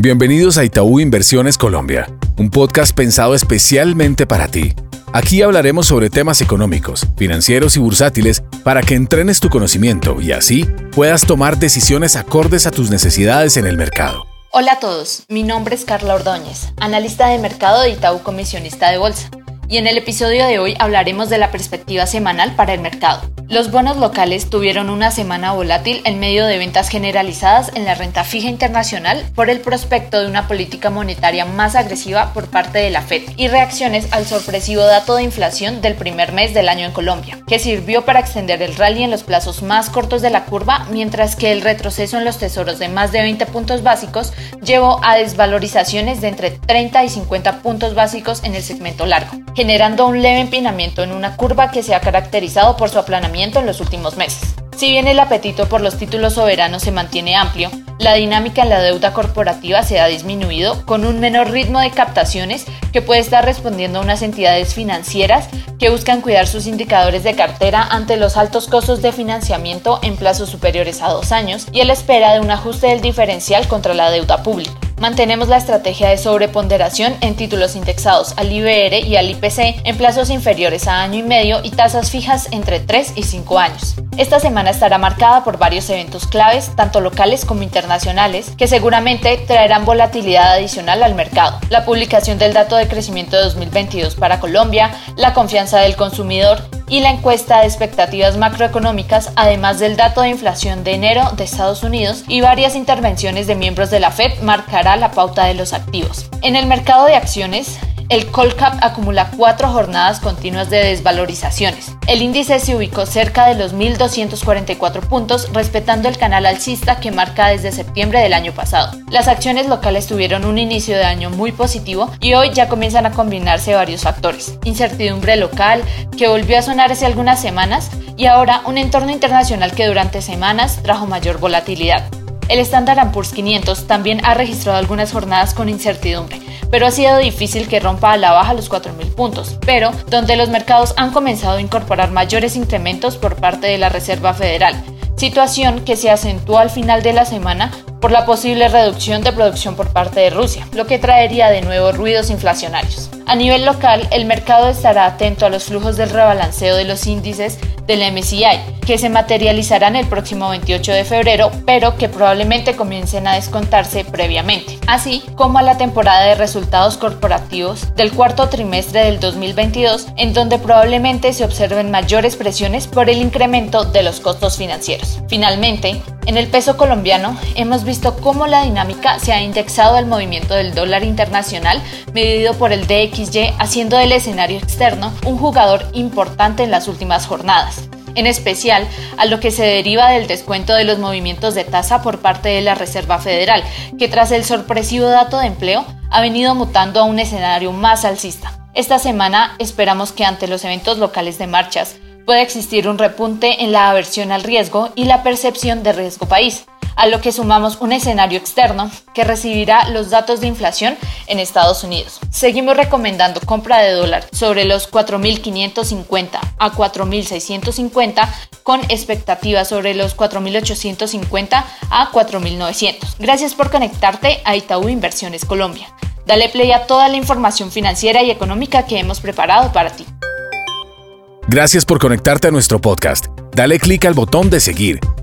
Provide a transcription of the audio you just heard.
Bienvenidos a Itaú Inversiones Colombia, un podcast pensado especialmente para ti. Aquí hablaremos sobre temas económicos, financieros y bursátiles para que entrenes tu conocimiento y así puedas tomar decisiones acordes a tus necesidades en el mercado. Hola a todos, mi nombre es Carla Ordóñez, analista de mercado de Itaú Comisionista de Bolsa, y en el episodio de hoy hablaremos de la perspectiva semanal para el mercado. Los bonos locales tuvieron una semana volátil en medio de ventas generalizadas en la renta fija internacional por el prospecto de una política monetaria más agresiva por parte de la Fed y reacciones al sorpresivo dato de inflación del primer mes del año en Colombia, que sirvió para extender el rally en los plazos más cortos de la curva, mientras que el retroceso en los tesoros de más de 20 puntos básicos llevó a desvalorizaciones de entre 30 y 50 puntos básicos en el segmento largo, generando un leve empinamiento en una curva que se ha caracterizado por su aplanamiento en los últimos meses. Si bien el apetito por los títulos soberanos se mantiene amplio, la dinámica en la deuda corporativa se ha disminuido con un menor ritmo de captaciones que puede estar respondiendo a unas entidades financieras que buscan cuidar sus indicadores de cartera ante los altos costos de financiamiento en plazos superiores a dos años y a la espera de un ajuste del diferencial contra la deuda pública. Mantenemos la estrategia de sobreponderación en títulos indexados al IBR y al IPC en plazos inferiores a año y medio y tasas fijas entre 3 y 5 años. Esta semana estará marcada por varios eventos claves, tanto locales como internacionales, que seguramente traerán volatilidad adicional al mercado. La publicación del dato de crecimiento de 2022 para Colombia, la confianza del consumidor y la encuesta de expectativas macroeconómicas, además del dato de inflación de enero de Estados Unidos y varias intervenciones de miembros de la Fed marcará la pauta de los activos. En el mercado de acciones, el Colcap acumula cuatro jornadas continuas de desvalorizaciones. El índice se ubicó cerca de los 1.244 puntos, respetando el canal alcista que marca desde septiembre del año pasado. Las acciones locales tuvieron un inicio de año muy positivo y hoy ya comienzan a combinarse varios factores. Incertidumbre local, que volvió a sonar hace algunas semanas, y ahora un entorno internacional que durante semanas trajo mayor volatilidad. El Standard Poor's 500 también ha registrado algunas jornadas con incertidumbre, pero ha sido difícil que rompa a la baja los 4.000 puntos, pero donde los mercados han comenzado a incorporar mayores incrementos por parte de la Reserva Federal, situación que se acentuó al final de la semana por la posible reducción de producción por parte de Rusia, lo que traería de nuevo ruidos inflacionarios. A nivel local, el mercado estará atento a los flujos del rebalanceo de los índices del MCI, que se materializarán el próximo 28 de febrero, pero que probablemente comiencen a descontarse previamente, así como a la temporada de resultados corporativos del cuarto trimestre del 2022, en donde probablemente se observen mayores presiones por el incremento de los costos financieros. Finalmente, en el peso colombiano hemos visto cómo la dinámica se ha indexado al movimiento del dólar internacional medido por el DXY, haciendo del escenario externo un jugador importante en las últimas jornadas en especial a lo que se deriva del descuento de los movimientos de tasa por parte de la Reserva Federal, que tras el sorpresivo dato de empleo ha venido mutando a un escenario más alcista. Esta semana esperamos que ante los eventos locales de marchas puede existir un repunte en la aversión al riesgo y la percepción de riesgo país, a lo que sumamos un escenario externo que recibirá los datos de inflación en Estados Unidos. Seguimos recomendando compra de dólar sobre los 4.550 a 4.650 con expectativas sobre los 4.850 a 4.900. Gracias por conectarte a Itaú Inversiones Colombia. Dale play a toda la información financiera y económica que hemos preparado para ti. Gracias por conectarte a nuestro podcast. Dale clic al botón de seguir